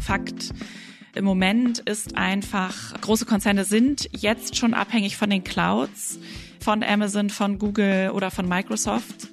Fakt im Moment ist einfach, große Konzerne sind jetzt schon abhängig von den Clouds, von Amazon, von Google oder von Microsoft.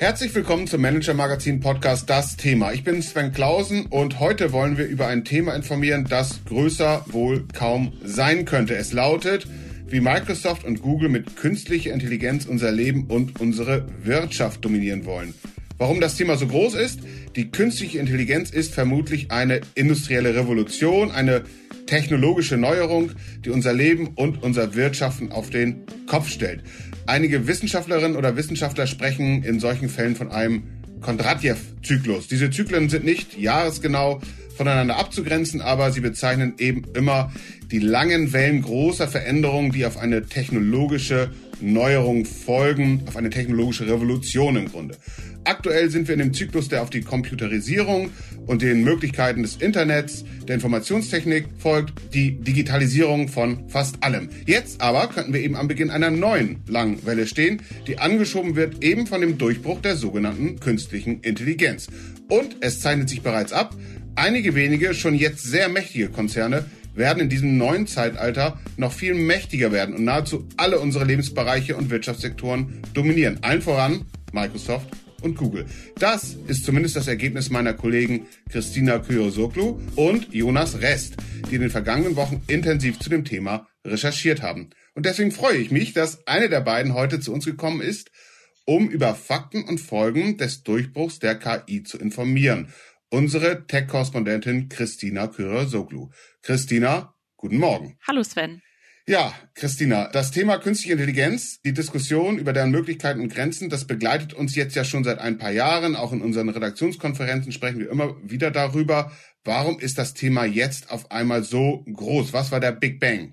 Herzlich willkommen zum Manager Magazin Podcast Das Thema. Ich bin Sven Klausen und heute wollen wir über ein Thema informieren, das größer wohl kaum sein könnte. Es lautet, wie Microsoft und Google mit künstlicher Intelligenz unser Leben und unsere Wirtschaft dominieren wollen. Warum das Thema so groß ist? Die künstliche Intelligenz ist vermutlich eine industrielle Revolution, eine technologische Neuerung, die unser Leben und unser Wirtschaften auf den Kopf stellt. Einige Wissenschaftlerinnen oder Wissenschaftler sprechen in solchen Fällen von einem Kondratjew-Zyklus. Diese Zyklen sind nicht jahresgenau voneinander abzugrenzen, aber sie bezeichnen eben immer die langen Wellen großer Veränderungen, die auf eine technologische Neuerung folgen, auf eine technologische Revolution im Grunde. Aktuell sind wir in dem Zyklus, der auf die Computerisierung und den Möglichkeiten des Internets, der Informationstechnik folgt, die Digitalisierung von fast allem. Jetzt aber könnten wir eben am Beginn einer neuen langen Welle stehen, die angeschoben wird eben von dem Durchbruch der sogenannten künstlichen Intelligenz. Und es zeichnet sich bereits ab, einige wenige, schon jetzt sehr mächtige Konzerne werden in diesem neuen Zeitalter noch viel mächtiger werden und nahezu alle unsere Lebensbereiche und Wirtschaftssektoren dominieren. Allen voran Microsoft und Google. Das ist zumindest das Ergebnis meiner Kollegen Christina Kyosoklu und Jonas Rest, die in den vergangenen Wochen intensiv zu dem Thema recherchiert haben. Und deswegen freue ich mich, dass eine der beiden heute zu uns gekommen ist, um über Fakten und Folgen des Durchbruchs der KI zu informieren. Unsere Tech-Korrespondentin Christina Kyosoklu. Christina, guten Morgen. Hallo Sven. Ja, Christina, das Thema künstliche Intelligenz, die Diskussion über deren Möglichkeiten und Grenzen, das begleitet uns jetzt ja schon seit ein paar Jahren. Auch in unseren Redaktionskonferenzen sprechen wir immer wieder darüber. Warum ist das Thema jetzt auf einmal so groß? Was war der Big Bang?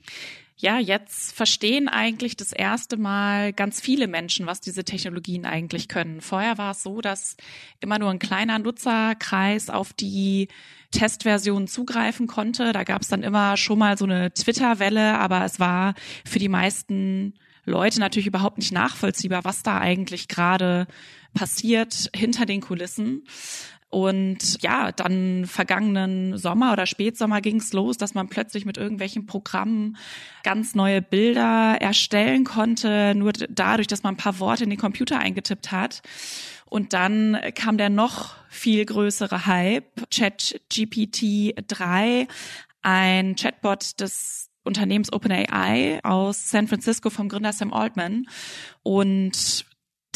Ja, jetzt verstehen eigentlich das erste Mal ganz viele Menschen, was diese Technologien eigentlich können. Vorher war es so, dass immer nur ein kleiner Nutzerkreis auf die Testversion zugreifen konnte. Da gab es dann immer schon mal so eine Twitter-Welle, aber es war für die meisten Leute natürlich überhaupt nicht nachvollziehbar, was da eigentlich gerade passiert hinter den Kulissen. Und ja, dann vergangenen Sommer oder Spätsommer ging es los, dass man plötzlich mit irgendwelchen Programmen ganz neue Bilder erstellen konnte, nur dadurch, dass man ein paar Worte in den Computer eingetippt hat. Und dann kam der noch viel größere Hype, ChatGPT 3, ein Chatbot des Unternehmens OpenAI aus San Francisco vom Gründer Sam Altman. Und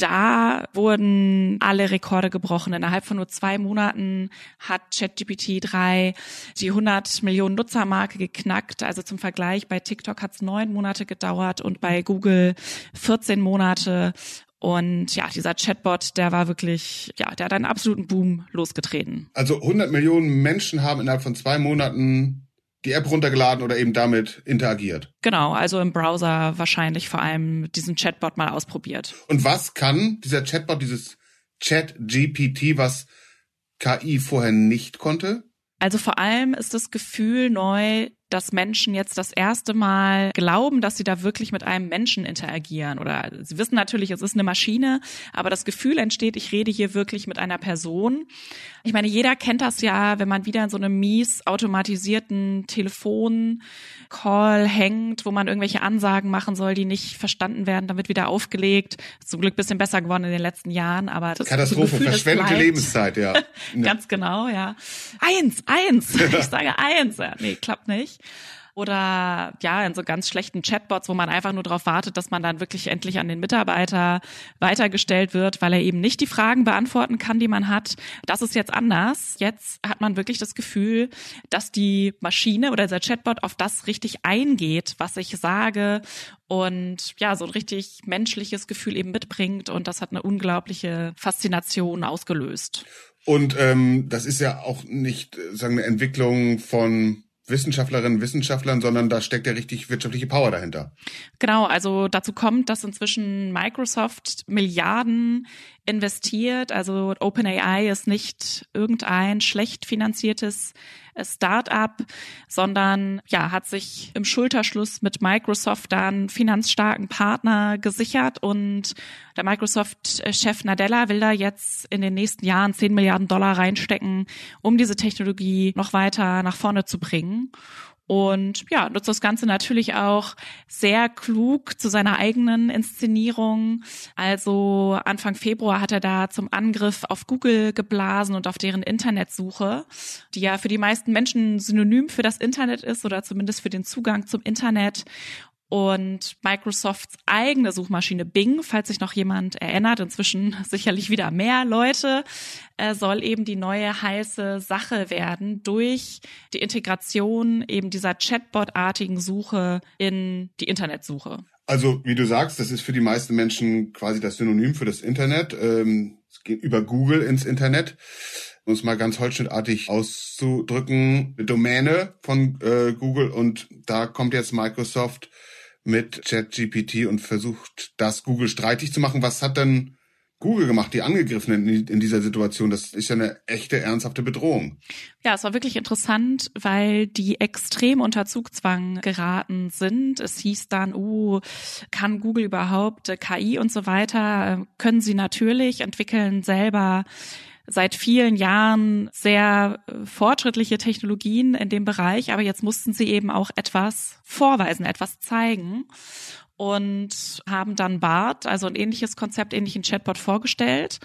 da wurden alle Rekorde gebrochen. Innerhalb von nur zwei Monaten hat ChatGPT 3 die 100 Millionen Nutzermarke geknackt. Also zum Vergleich, bei TikTok hat es neun Monate gedauert und bei Google 14 Monate. Und ja, dieser Chatbot, der war wirklich, ja, der hat einen absoluten Boom losgetreten. Also 100 Millionen Menschen haben innerhalb von zwei Monaten die App runtergeladen oder eben damit interagiert. Genau, also im Browser wahrscheinlich vor allem diesen Chatbot mal ausprobiert. Und was kann dieser Chatbot, dieses Chat-GPT, was KI vorher nicht konnte? Also vor allem ist das Gefühl neu, dass Menschen jetzt das erste Mal glauben, dass sie da wirklich mit einem Menschen interagieren. Oder sie wissen natürlich, es ist eine Maschine, aber das Gefühl entsteht, ich rede hier wirklich mit einer Person. Ich meine, jeder kennt das ja, wenn man wieder in so einem mies automatisierten Telefoncall hängt, wo man irgendwelche Ansagen machen soll, die nicht verstanden werden, dann wird wieder aufgelegt. Ist zum Glück bisschen besser geworden in den letzten Jahren, aber das Katastrophe, Gefühl, verschwendete Lebenszeit, ja. Ganz genau, ja. Eins, eins. Ich sage eins. Ja, nee, klappt nicht oder ja, in so ganz schlechten Chatbots, wo man einfach nur darauf wartet, dass man dann wirklich endlich an den Mitarbeiter weitergestellt wird, weil er eben nicht die Fragen beantworten kann, die man hat. Das ist jetzt anders. Jetzt hat man wirklich das Gefühl, dass die Maschine oder der Chatbot auf das richtig eingeht, was ich sage und ja, so ein richtig menschliches Gefühl eben mitbringt und das hat eine unglaubliche Faszination ausgelöst. Und ähm, das ist ja auch nicht, äh, sagen wir, Entwicklung von Wissenschaftlerinnen, Wissenschaftlern, sondern da steckt ja richtig wirtschaftliche Power dahinter. Genau, also dazu kommt, dass inzwischen Microsoft Milliarden investiert. Also OpenAI ist nicht irgendein schlecht finanziertes Start-up, sondern ja, hat sich im Schulterschluss mit Microsoft dann finanzstarken Partner gesichert und der Microsoft-Chef Nadella will da jetzt in den nächsten Jahren 10 Milliarden Dollar reinstecken, um diese Technologie noch weiter nach vorne zu bringen und ja, nutzt das Ganze natürlich auch sehr klug zu seiner eigenen Inszenierung. Also Anfang Februar hat er da zum Angriff auf Google geblasen und auf deren Internetsuche, die ja für die meisten Menschen synonym für das Internet ist oder zumindest für den Zugang zum Internet. Und Microsofts eigene Suchmaschine Bing, falls sich noch jemand erinnert, inzwischen sicherlich wieder mehr Leute, äh, soll eben die neue heiße Sache werden durch die Integration eben dieser Chatbot-artigen Suche in die Internetsuche. Also, wie du sagst, das ist für die meisten Menschen quasi das Synonym für das Internet. Ähm, es geht über Google ins Internet um es mal ganz holzschnittartig auszudrücken, Domäne von äh, Google und da kommt jetzt Microsoft mit ChatGPT und versucht, das Google streitig zu machen. Was hat denn Google gemacht, die Angegriffenen in, dieser Situation? Das ist ja eine echte, ernsthafte Bedrohung. Ja, es war wirklich interessant, weil die extrem unter Zugzwang geraten sind. Es hieß dann, uh, kann Google überhaupt KI und so weiter? Können sie natürlich, entwickeln selber seit vielen Jahren sehr äh, fortschrittliche Technologien in dem Bereich, aber jetzt mussten sie eben auch etwas vorweisen, etwas zeigen und haben dann BART, also ein ähnliches Konzept, ähnlichen Chatbot vorgestellt.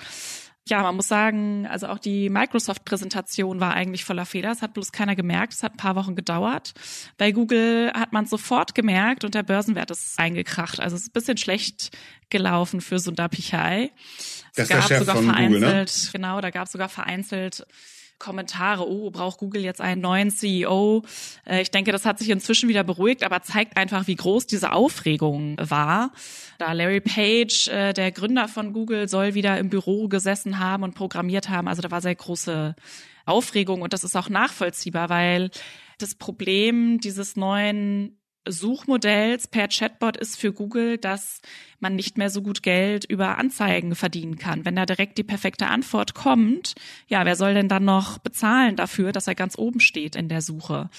Ja, man muss sagen, also auch die Microsoft-Präsentation war eigentlich voller Fehler. Es hat bloß keiner gemerkt. Es hat ein paar Wochen gedauert. Bei Google hat man sofort gemerkt und der Börsenwert ist eingekracht. Also es ist ein bisschen schlecht gelaufen für Sundar Pichai. Das es gab sogar vereinzelt, Google, ne? genau, da gab es sogar vereinzelt Kommentare, oh, braucht Google jetzt einen neuen CEO? Äh, ich denke, das hat sich inzwischen wieder beruhigt, aber zeigt einfach, wie groß diese Aufregung war. Da Larry Page, äh, der Gründer von Google, soll wieder im Büro gesessen haben und programmiert haben. Also da war sehr große Aufregung und das ist auch nachvollziehbar, weil das Problem dieses neuen Suchmodells per Chatbot ist für Google, dass man nicht mehr so gut Geld über Anzeigen verdienen kann. Wenn da direkt die perfekte Antwort kommt, ja, wer soll denn dann noch bezahlen dafür, dass er ganz oben steht in der Suche?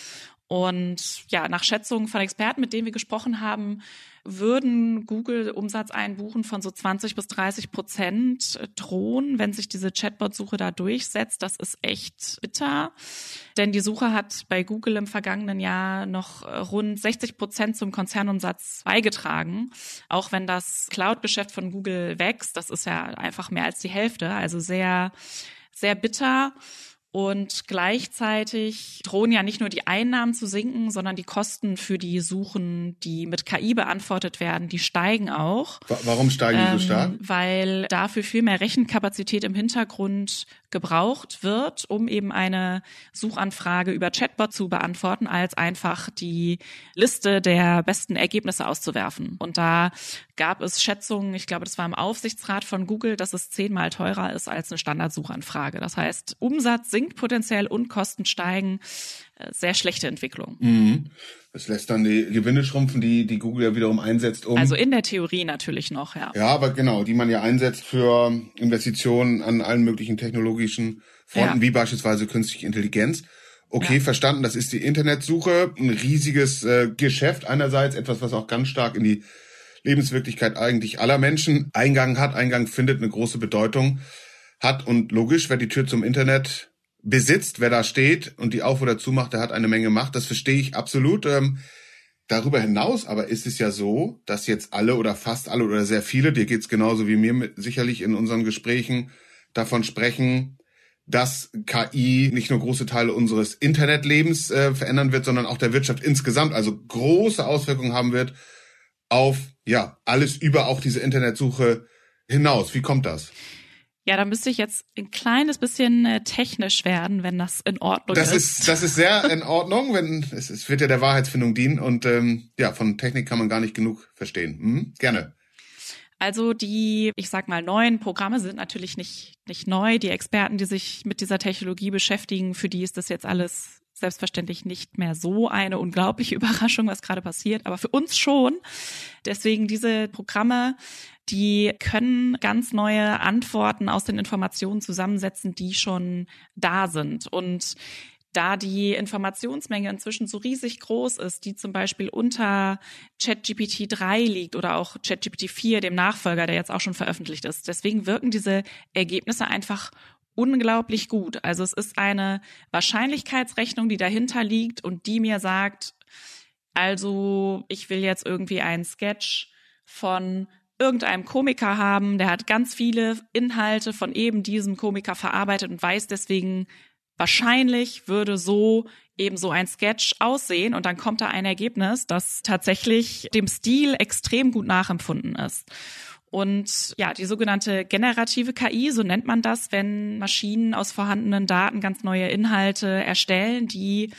Und ja, nach Schätzungen von Experten, mit denen wir gesprochen haben, würden Google Umsatzeinbuchen von so 20 bis 30 Prozent drohen, wenn sich diese Chatbot-Suche da durchsetzt. Das ist echt bitter, denn die Suche hat bei Google im vergangenen Jahr noch rund 60 Prozent zum Konzernumsatz beigetragen. Auch wenn das Cloud-Geschäft von Google wächst, das ist ja einfach mehr als die Hälfte, also sehr, sehr bitter. Und gleichzeitig drohen ja nicht nur die Einnahmen zu sinken, sondern die Kosten für die Suchen, die mit KI beantwortet werden, die steigen auch. Warum steigen die ähm, so stark? Weil dafür viel mehr Rechenkapazität im Hintergrund gebraucht wird, um eben eine Suchanfrage über Chatbot zu beantworten, als einfach die Liste der besten Ergebnisse auszuwerfen. Und da gab es Schätzungen, ich glaube, das war im Aufsichtsrat von Google, dass es zehnmal teurer ist als eine Standardsuchanfrage. Das heißt, Umsatz sinkt potenziell und Kosten steigen. Äh, sehr schlechte Entwicklung. Mhm. Das lässt dann die Gewinne schrumpfen, die, die Google ja wiederum einsetzt, um. Also in der Theorie natürlich noch, ja. Ja, aber genau, die man ja einsetzt für Investitionen an allen möglichen technologischen Fronten, ja. wie beispielsweise künstliche Intelligenz. Okay, ja. verstanden, das ist die Internetsuche, ein riesiges äh, Geschäft einerseits, etwas, was auch ganz stark in die Lebenswirklichkeit eigentlich aller Menschen Eingang hat, Eingang findet, eine große Bedeutung hat und logisch, wer die Tür zum Internet besitzt, wer da steht und die auf oder zumacht, der hat eine Menge Macht. Das verstehe ich absolut. Ähm, darüber hinaus aber ist es ja so, dass jetzt alle oder fast alle oder sehr viele, dir geht's genauso wie mir mit, sicherlich in unseren Gesprächen davon sprechen, dass KI nicht nur große Teile unseres Internetlebens äh, verändern wird, sondern auch der Wirtschaft insgesamt, also große Auswirkungen haben wird auf ja alles über auch diese Internetsuche hinaus. Wie kommt das? Ja, da müsste ich jetzt ein kleines bisschen äh, technisch werden, wenn das in Ordnung das ist. ist. Das ist sehr in Ordnung, wenn es, es wird ja der Wahrheitsfindung dienen und ähm, ja, von Technik kann man gar nicht genug verstehen. Hm? Gerne. Also die, ich sag mal, neuen Programme sind natürlich nicht, nicht neu. Die Experten, die sich mit dieser Technologie beschäftigen, für die ist das jetzt alles selbstverständlich nicht mehr so eine unglaubliche Überraschung, was gerade passiert, aber für uns schon. Deswegen diese Programme die können ganz neue Antworten aus den Informationen zusammensetzen, die schon da sind. Und da die Informationsmenge inzwischen so riesig groß ist, die zum Beispiel unter ChatGPT 3 liegt oder auch ChatGPT 4, dem Nachfolger, der jetzt auch schon veröffentlicht ist. Deswegen wirken diese Ergebnisse einfach unglaublich gut. Also es ist eine Wahrscheinlichkeitsrechnung, die dahinter liegt und die mir sagt, also ich will jetzt irgendwie einen Sketch von irgendeinem Komiker haben, der hat ganz viele Inhalte von eben diesem Komiker verarbeitet und weiß deswegen, wahrscheinlich würde so eben so ein Sketch aussehen und dann kommt da ein Ergebnis, das tatsächlich dem Stil extrem gut nachempfunden ist. Und ja, die sogenannte generative KI, so nennt man das, wenn Maschinen aus vorhandenen Daten ganz neue Inhalte erstellen, die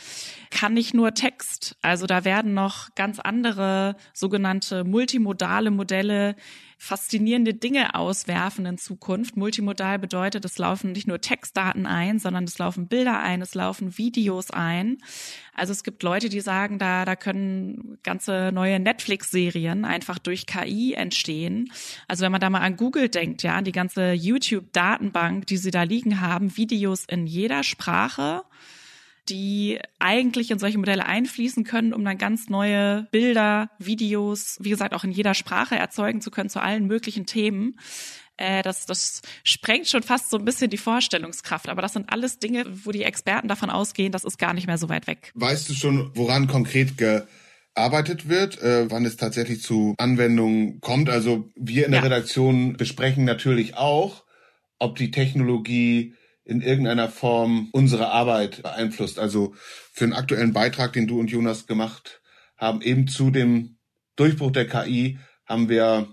kann nicht nur Text. Also da werden noch ganz andere sogenannte multimodale Modelle faszinierende Dinge auswerfen in Zukunft. Multimodal bedeutet, es laufen nicht nur Textdaten ein, sondern es laufen Bilder ein, es laufen Videos ein. Also es gibt Leute, die sagen, da, da können ganze neue Netflix-Serien einfach durch KI entstehen. Also wenn man da mal an Google denkt, ja, an die ganze YouTube-Datenbank, die sie da liegen haben, Videos in jeder Sprache die eigentlich in solche Modelle einfließen können, um dann ganz neue Bilder, Videos, wie gesagt, auch in jeder Sprache erzeugen zu können zu allen möglichen Themen. Äh, das, das sprengt schon fast so ein bisschen die Vorstellungskraft. Aber das sind alles Dinge, wo die Experten davon ausgehen, das ist gar nicht mehr so weit weg. Weißt du schon, woran konkret gearbeitet wird, äh, wann es tatsächlich zu Anwendungen kommt? Also wir in der ja. Redaktion besprechen natürlich auch, ob die Technologie in irgendeiner Form unsere Arbeit beeinflusst. Also für einen aktuellen Beitrag, den du und Jonas gemacht haben, eben zu dem Durchbruch der KI, haben wir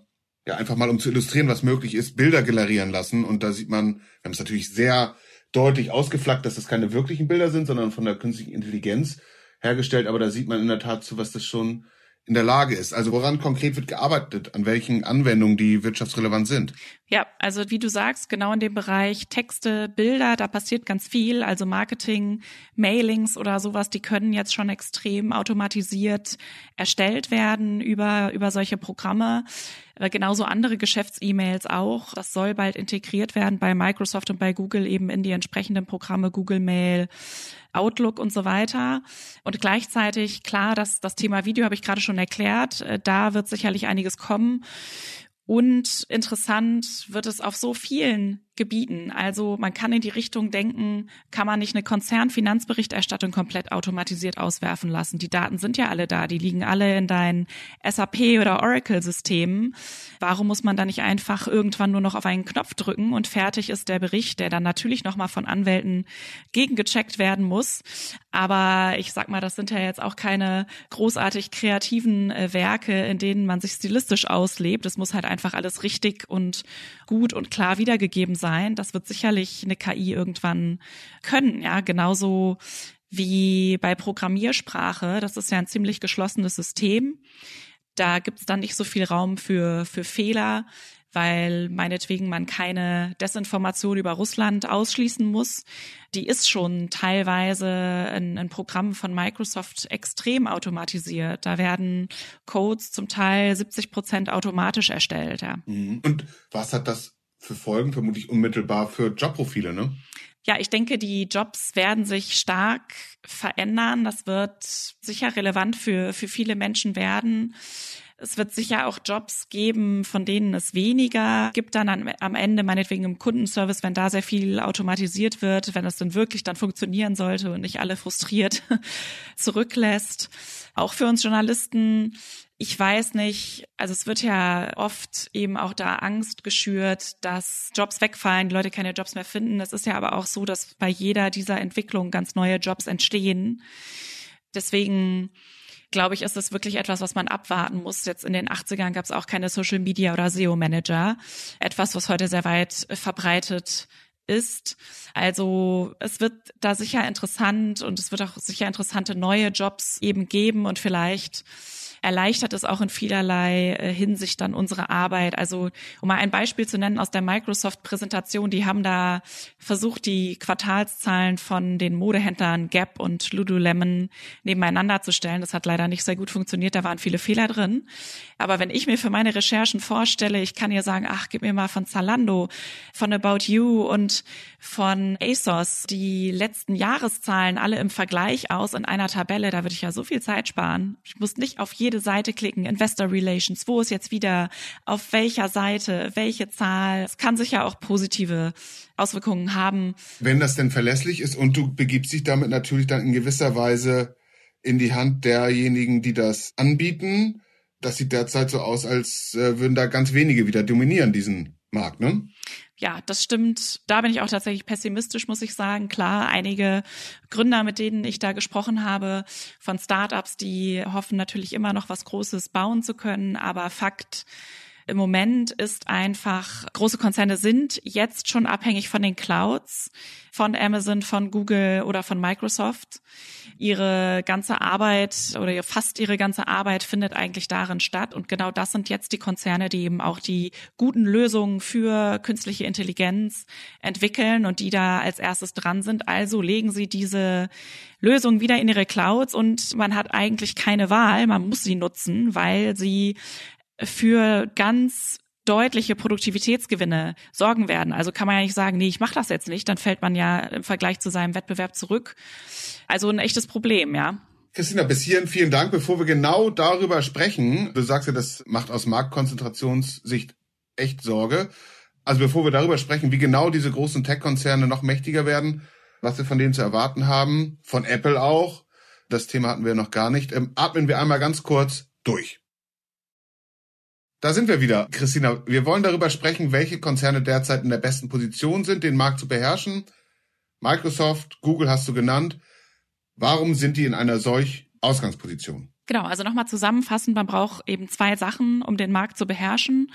ja einfach mal, um zu illustrieren, was möglich ist, Bilder generieren lassen. Und da sieht man, wir haben es natürlich sehr deutlich ausgeflaggt, dass das keine wirklichen Bilder sind, sondern von der künstlichen Intelligenz hergestellt. Aber da sieht man in der Tat zu, was das schon in der Lage ist. Also woran konkret wird gearbeitet, an welchen Anwendungen die wirtschaftsrelevant sind? Ja, also wie du sagst, genau in dem Bereich Texte, Bilder, da passiert ganz viel. Also Marketing, Mailings oder sowas, die können jetzt schon extrem automatisiert erstellt werden über, über solche Programme. Äh, genauso andere Geschäfts-E-Mails auch. Das soll bald integriert werden bei Microsoft und bei Google eben in die entsprechenden Programme Google Mail, Outlook und so weiter. Und gleichzeitig, klar, das, das Thema Video habe ich gerade schon erklärt. Äh, da wird sicherlich einiges kommen. Und interessant wird es auf so vielen Gebieten. Also man kann in die Richtung denken, kann man nicht eine Konzernfinanzberichterstattung komplett automatisiert auswerfen lassen. Die Daten sind ja alle da, die liegen alle in deinen SAP oder Oracle-Systemen. Warum muss man da nicht einfach irgendwann nur noch auf einen Knopf drücken und fertig ist der Bericht, der dann natürlich nochmal von Anwälten gegengecheckt werden muss. Aber ich sag mal, das sind ja jetzt auch keine großartig kreativen äh, Werke, in denen man sich stilistisch auslebt. Es muss halt einfach alles richtig und gut und klar wiedergegeben sein. Das wird sicherlich eine KI irgendwann können, ja, genauso wie bei Programmiersprache. Das ist ja ein ziemlich geschlossenes System. Da gibt's dann nicht so viel Raum für, für Fehler, weil meinetwegen man keine Desinformation über Russland ausschließen muss. Die ist schon teilweise in, in Programmen von Microsoft extrem automatisiert. Da werden Codes zum Teil 70 Prozent automatisch erstellt. Ja. Mhm. Und was hat das für Folgen, vermutlich unmittelbar für Jobprofile, ne? Ja, ich denke, die Jobs werden sich stark verändern. Das wird sicher relevant für, für viele Menschen werden. Es wird sicher auch Jobs geben, von denen es weniger gibt dann am Ende, meinetwegen im Kundenservice, wenn da sehr viel automatisiert wird, wenn es dann wirklich dann funktionieren sollte und nicht alle frustriert zurücklässt. Auch für uns Journalisten ich weiß nicht, also es wird ja oft eben auch da Angst geschürt, dass Jobs wegfallen, die Leute keine Jobs mehr finden. Es ist ja aber auch so, dass bei jeder dieser Entwicklung ganz neue Jobs entstehen. Deswegen glaube ich, ist das wirklich etwas, was man abwarten muss. Jetzt in den 80ern gab es auch keine Social Media oder SEO Manager. Etwas, was heute sehr weit verbreitet ist. Also es wird da sicher interessant und es wird auch sicher interessante neue Jobs eben geben und vielleicht erleichtert es auch in vielerlei äh, Hinsicht dann unsere Arbeit. Also um mal ein Beispiel zu nennen aus der Microsoft-Präsentation, die haben da versucht, die Quartalszahlen von den Modehändlern Gap und Lululemon nebeneinander zu stellen. Das hat leider nicht sehr gut funktioniert, da waren viele Fehler drin. Aber wenn ich mir für meine Recherchen vorstelle, ich kann ihr sagen, ach, gib mir mal von Zalando, von About You und von ASOS die letzten Jahreszahlen alle im Vergleich aus in einer Tabelle, da würde ich ja so viel Zeit sparen. Ich muss nicht auf jede Seite klicken, Investor Relations, wo ist jetzt wieder, auf welcher Seite, welche Zahl. Es kann sicher auch positive Auswirkungen haben. Wenn das denn verlässlich ist und du begibst dich damit natürlich dann in gewisser Weise in die Hand derjenigen, die das anbieten, das sieht derzeit so aus, als äh, würden da ganz wenige wieder dominieren, diesen Markt, ne? Ja, das stimmt. Da bin ich auch tatsächlich pessimistisch, muss ich sagen. Klar, einige Gründer, mit denen ich da gesprochen habe, von Startups, die hoffen natürlich immer noch was Großes bauen zu können. Aber Fakt im Moment ist einfach, große Konzerne sind jetzt schon abhängig von den Clouds, von Amazon, von Google oder von Microsoft. Ihre ganze Arbeit oder fast ihre ganze Arbeit findet eigentlich darin statt. Und genau das sind jetzt die Konzerne, die eben auch die guten Lösungen für künstliche Intelligenz entwickeln und die da als erstes dran sind. Also legen sie diese Lösungen wieder in ihre Clouds und man hat eigentlich keine Wahl. Man muss sie nutzen, weil sie für ganz deutliche Produktivitätsgewinne sorgen werden. Also kann man ja nicht sagen, nee, ich mache das jetzt nicht, dann fällt man ja im Vergleich zu seinem Wettbewerb zurück. Also ein echtes Problem, ja. Christina, bis hierhin vielen Dank. Bevor wir genau darüber sprechen, du sagst ja, das macht aus Marktkonzentrationssicht echt Sorge. Also bevor wir darüber sprechen, wie genau diese großen Tech-Konzerne noch mächtiger werden, was wir von denen zu erwarten haben, von Apple auch, das Thema hatten wir noch gar nicht, ähm, atmen wir einmal ganz kurz durch. Da sind wir wieder, Christina. Wir wollen darüber sprechen, welche Konzerne derzeit in der besten Position sind, den Markt zu beherrschen. Microsoft, Google hast du genannt. Warum sind die in einer solch Ausgangsposition? Genau, also nochmal zusammenfassend, man braucht eben zwei Sachen, um den Markt zu beherrschen.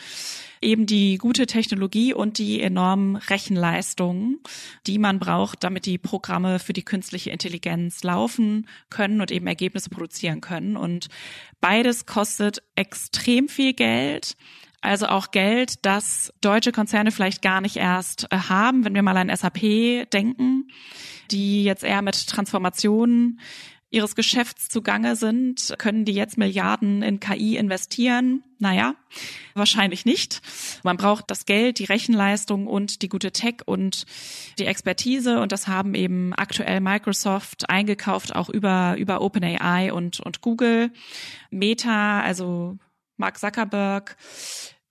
Eben die gute Technologie und die enormen Rechenleistungen, die man braucht, damit die Programme für die künstliche Intelligenz laufen können und eben Ergebnisse produzieren können. Und beides kostet extrem viel Geld. Also auch Geld, das deutsche Konzerne vielleicht gar nicht erst äh, haben, wenn wir mal an SAP denken, die jetzt eher mit Transformationen ihres Geschäfts zugange sind, können die jetzt Milliarden in KI investieren? Naja, wahrscheinlich nicht. Man braucht das Geld, die Rechenleistung und die gute Tech und die Expertise und das haben eben aktuell Microsoft eingekauft, auch über, über OpenAI und, und Google. Meta, also Mark Zuckerberg,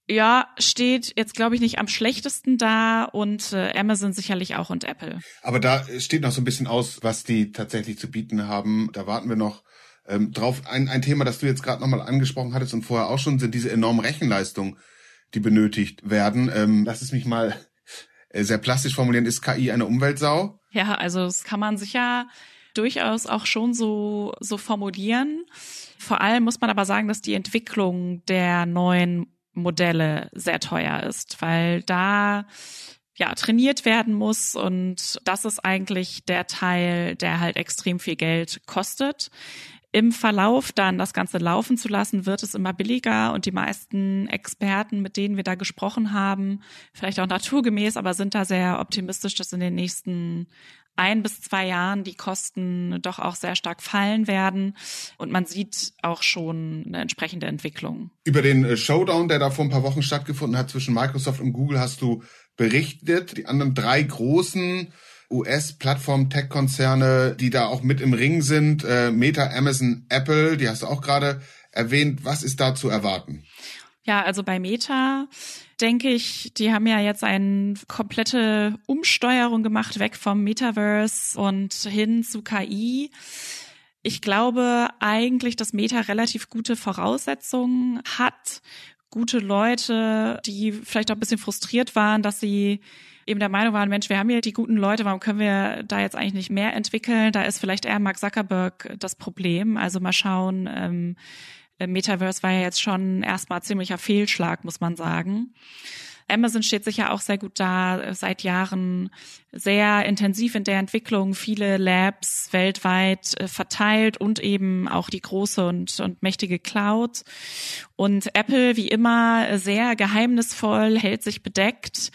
ja, steht jetzt, glaube ich, nicht am schlechtesten da und äh, Amazon sicherlich auch und Apple. Aber da steht noch so ein bisschen aus, was die tatsächlich zu bieten haben. Da warten wir noch ähm, drauf. Ein, ein Thema, das du jetzt gerade nochmal angesprochen hattest und vorher auch schon, sind diese enormen Rechenleistungen, die benötigt werden. Ähm, lass es mich mal äh, sehr plastisch formulieren. Ist KI eine Umweltsau? Ja, also das kann man sicher durchaus auch schon so, so formulieren. Vor allem muss man aber sagen, dass die Entwicklung der neuen Modelle sehr teuer ist, weil da ja trainiert werden muss und das ist eigentlich der Teil, der halt extrem viel Geld kostet. Im Verlauf dann das Ganze laufen zu lassen, wird es immer billiger und die meisten Experten, mit denen wir da gesprochen haben, vielleicht auch naturgemäß, aber sind da sehr optimistisch, dass in den nächsten ein bis zwei Jahren die Kosten doch auch sehr stark fallen werden. Und man sieht auch schon eine entsprechende Entwicklung. Über den äh, Showdown, der da vor ein paar Wochen stattgefunden hat zwischen Microsoft und Google, hast du berichtet. Die anderen drei großen US-Plattform-Tech-Konzerne, die da auch mit im Ring sind, äh, Meta, Amazon, Apple, die hast du auch gerade erwähnt. Was ist da zu erwarten? Ja, also bei Meta denke ich, die haben ja jetzt eine komplette Umsteuerung gemacht, weg vom Metaverse und hin zu KI. Ich glaube eigentlich, dass Meta relativ gute Voraussetzungen hat. Gute Leute, die vielleicht auch ein bisschen frustriert waren, dass sie eben der Meinung waren, Mensch, wir haben hier die guten Leute, warum können wir da jetzt eigentlich nicht mehr entwickeln? Da ist vielleicht eher Mark Zuckerberg das Problem. Also mal schauen, ähm, Metaverse war ja jetzt schon erstmal ziemlicher Fehlschlag, muss man sagen. Amazon steht sicher auch sehr gut da, seit Jahren sehr intensiv in der Entwicklung, viele Labs weltweit äh, verteilt und eben auch die große und, und mächtige Cloud. Und Apple, wie immer, sehr geheimnisvoll, hält sich bedeckt.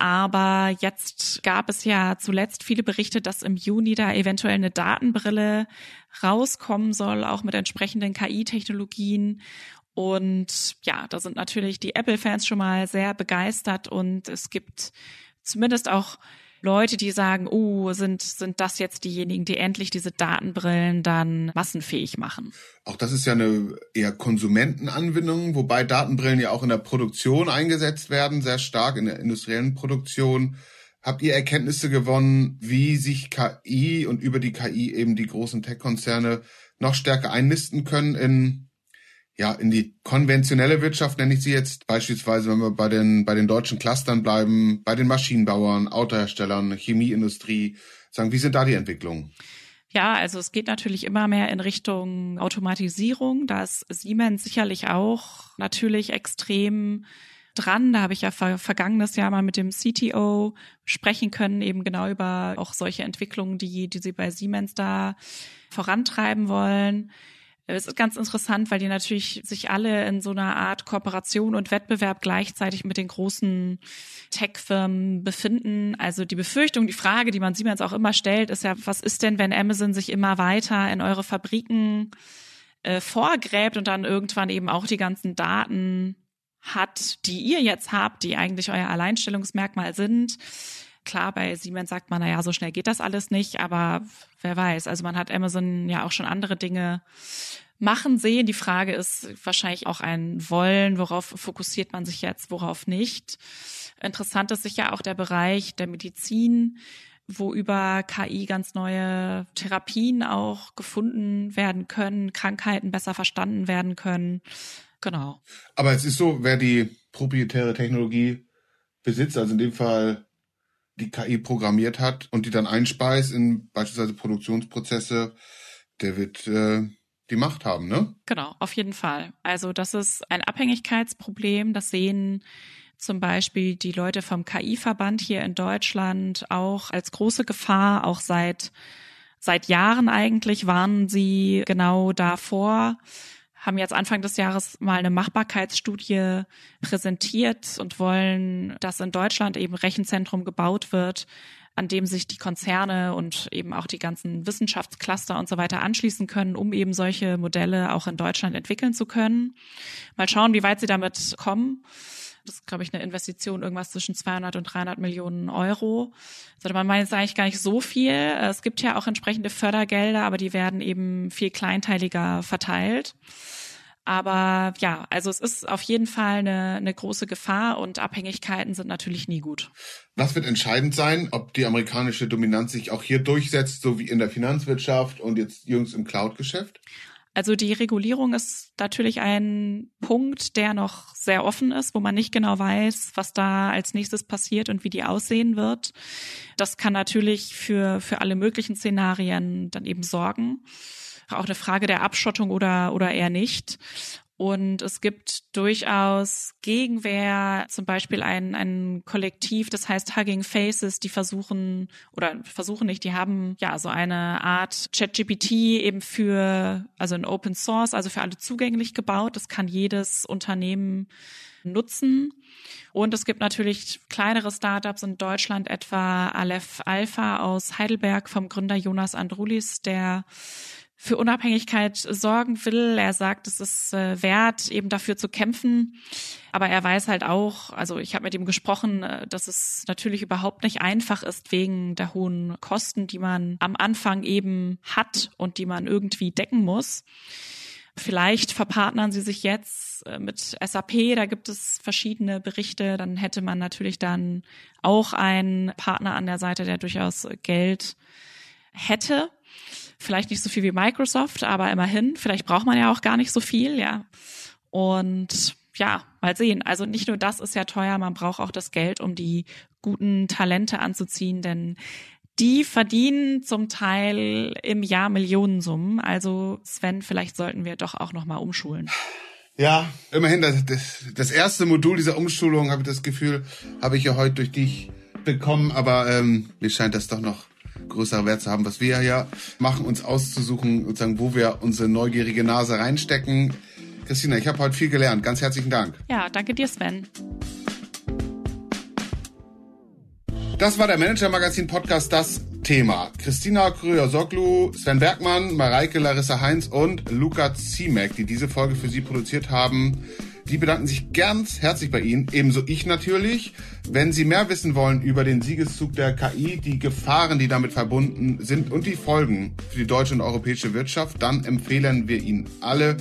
Aber jetzt gab es ja zuletzt viele Berichte, dass im Juni da eventuell eine Datenbrille rauskommen soll, auch mit entsprechenden KI-Technologien. Und ja, da sind natürlich die Apple-Fans schon mal sehr begeistert und es gibt zumindest auch Leute, die sagen, oh, sind, sind das jetzt diejenigen, die endlich diese Datenbrillen dann massenfähig machen? Auch das ist ja eine eher Konsumentenanwendung, wobei Datenbrillen ja auch in der Produktion eingesetzt werden, sehr stark in der industriellen Produktion. Habt ihr Erkenntnisse gewonnen, wie sich KI und über die KI eben die großen Tech-Konzerne noch stärker einnisten können in ja, in die konventionelle Wirtschaft nenne ich sie jetzt beispielsweise, wenn wir bei den, bei den deutschen Clustern bleiben, bei den Maschinenbauern, Autoherstellern, Chemieindustrie, sagen, wie sind da die Entwicklungen? Ja, also es geht natürlich immer mehr in Richtung Automatisierung. Da ist Siemens sicherlich auch natürlich extrem dran. Da habe ich ja ver vergangenes Jahr mal mit dem CTO sprechen können, eben genau über auch solche Entwicklungen, die, die sie bei Siemens da vorantreiben wollen. Es ist ganz interessant, weil die natürlich sich alle in so einer Art Kooperation und Wettbewerb gleichzeitig mit den großen Tech-Firmen befinden. Also die Befürchtung, die Frage, die man Siemens auch immer stellt, ist ja, was ist denn, wenn Amazon sich immer weiter in eure Fabriken äh, vorgräbt und dann irgendwann eben auch die ganzen Daten hat, die ihr jetzt habt, die eigentlich euer Alleinstellungsmerkmal sind. Klar, bei Siemens sagt man, na ja, so schnell geht das alles nicht, aber wer weiß. Also man hat Amazon ja auch schon andere Dinge machen sehen. Die Frage ist wahrscheinlich auch ein Wollen, worauf fokussiert man sich jetzt, worauf nicht. Interessant ist sicher auch der Bereich der Medizin, wo über KI ganz neue Therapien auch gefunden werden können, Krankheiten besser verstanden werden können. Genau. Aber es ist so, wer die proprietäre Technologie besitzt, also in dem Fall die KI programmiert hat und die dann einspeist in beispielsweise Produktionsprozesse, der wird äh, die Macht haben, ne? Genau, auf jeden Fall. Also das ist ein Abhängigkeitsproblem. Das sehen zum Beispiel die Leute vom KI-Verband hier in Deutschland auch als große Gefahr. Auch seit seit Jahren eigentlich warnen sie genau davor haben jetzt Anfang des Jahres mal eine Machbarkeitsstudie präsentiert und wollen, dass in Deutschland eben Rechenzentrum gebaut wird, an dem sich die Konzerne und eben auch die ganzen Wissenschaftscluster und so weiter anschließen können, um eben solche Modelle auch in Deutschland entwickeln zu können. Mal schauen, wie weit sie damit kommen. Das ist, glaube ich, eine Investition irgendwas zwischen 200 und 300 Millionen Euro. Sollte man meinen, ist eigentlich gar nicht so viel. Es gibt ja auch entsprechende Fördergelder, aber die werden eben viel kleinteiliger verteilt. Aber ja, also es ist auf jeden Fall eine, eine große Gefahr und Abhängigkeiten sind natürlich nie gut. Was wird entscheidend sein, ob die amerikanische Dominanz sich auch hier durchsetzt, so wie in der Finanzwirtschaft und jetzt jüngst im Cloud-Geschäft? Also die Regulierung ist natürlich ein Punkt, der noch sehr offen ist, wo man nicht genau weiß, was da als nächstes passiert und wie die aussehen wird. Das kann natürlich für, für alle möglichen Szenarien dann eben sorgen. Auch eine Frage der Abschottung oder, oder eher nicht. Und es gibt durchaus Gegenwehr, zum Beispiel ein, ein Kollektiv, das heißt Hugging Faces, die versuchen, oder versuchen nicht, die haben ja so eine Art ChatGPT eben für, also ein Open Source, also für alle zugänglich gebaut. Das kann jedes Unternehmen nutzen. Und es gibt natürlich kleinere Startups in Deutschland, etwa Aleph Alpha aus Heidelberg vom Gründer Jonas Andrulis, der für Unabhängigkeit sorgen will. Er sagt, es ist äh, wert, eben dafür zu kämpfen. Aber er weiß halt auch, also ich habe mit ihm gesprochen, äh, dass es natürlich überhaupt nicht einfach ist wegen der hohen Kosten, die man am Anfang eben hat und die man irgendwie decken muss. Vielleicht verpartnern sie sich jetzt äh, mit SAP, da gibt es verschiedene Berichte, dann hätte man natürlich dann auch einen Partner an der Seite, der durchaus Geld hätte. Vielleicht nicht so viel wie Microsoft, aber immerhin. Vielleicht braucht man ja auch gar nicht so viel, ja. Und ja, mal sehen. Also nicht nur das ist ja teuer, man braucht auch das Geld, um die guten Talente anzuziehen, denn die verdienen zum Teil im Jahr Millionensummen. Also Sven, vielleicht sollten wir doch auch noch mal umschulen. Ja, immerhin das, das, das erste Modul dieser Umschulung, habe ich das Gefühl, habe ich ja heute durch dich bekommen, aber ähm, mir scheint das doch noch größere Wert zu haben, was wir ja machen, uns auszusuchen, sozusagen, wo wir unsere neugierige Nase reinstecken. Christina, ich habe heute viel gelernt. Ganz herzlichen Dank. Ja, danke dir, Sven. Das war der Manager Magazin Podcast Das Thema. Christina Krüger-Soglu, Sven Bergmann, Mareike Larissa Heinz und Luca Ziemek, die diese Folge für Sie produziert haben. Die bedanken sich ganz herzlich bei Ihnen, ebenso ich natürlich. Wenn Sie mehr wissen wollen über den Siegeszug der KI, die Gefahren, die damit verbunden sind und die Folgen für die deutsche und europäische Wirtschaft, dann empfehlen wir Ihnen alle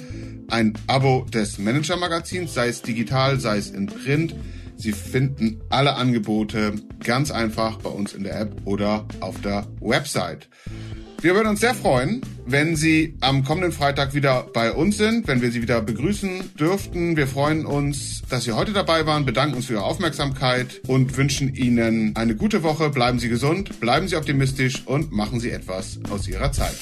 ein Abo des Manager Magazins, sei es digital, sei es in Print. Sie finden alle Angebote ganz einfach bei uns in der App oder auf der Website. Wir würden uns sehr freuen, wenn Sie am kommenden Freitag wieder bei uns sind, wenn wir Sie wieder begrüßen dürften. Wir freuen uns, dass Sie heute dabei waren, bedanken uns für Ihre Aufmerksamkeit und wünschen Ihnen eine gute Woche. Bleiben Sie gesund, bleiben Sie optimistisch und machen Sie etwas aus Ihrer Zeit.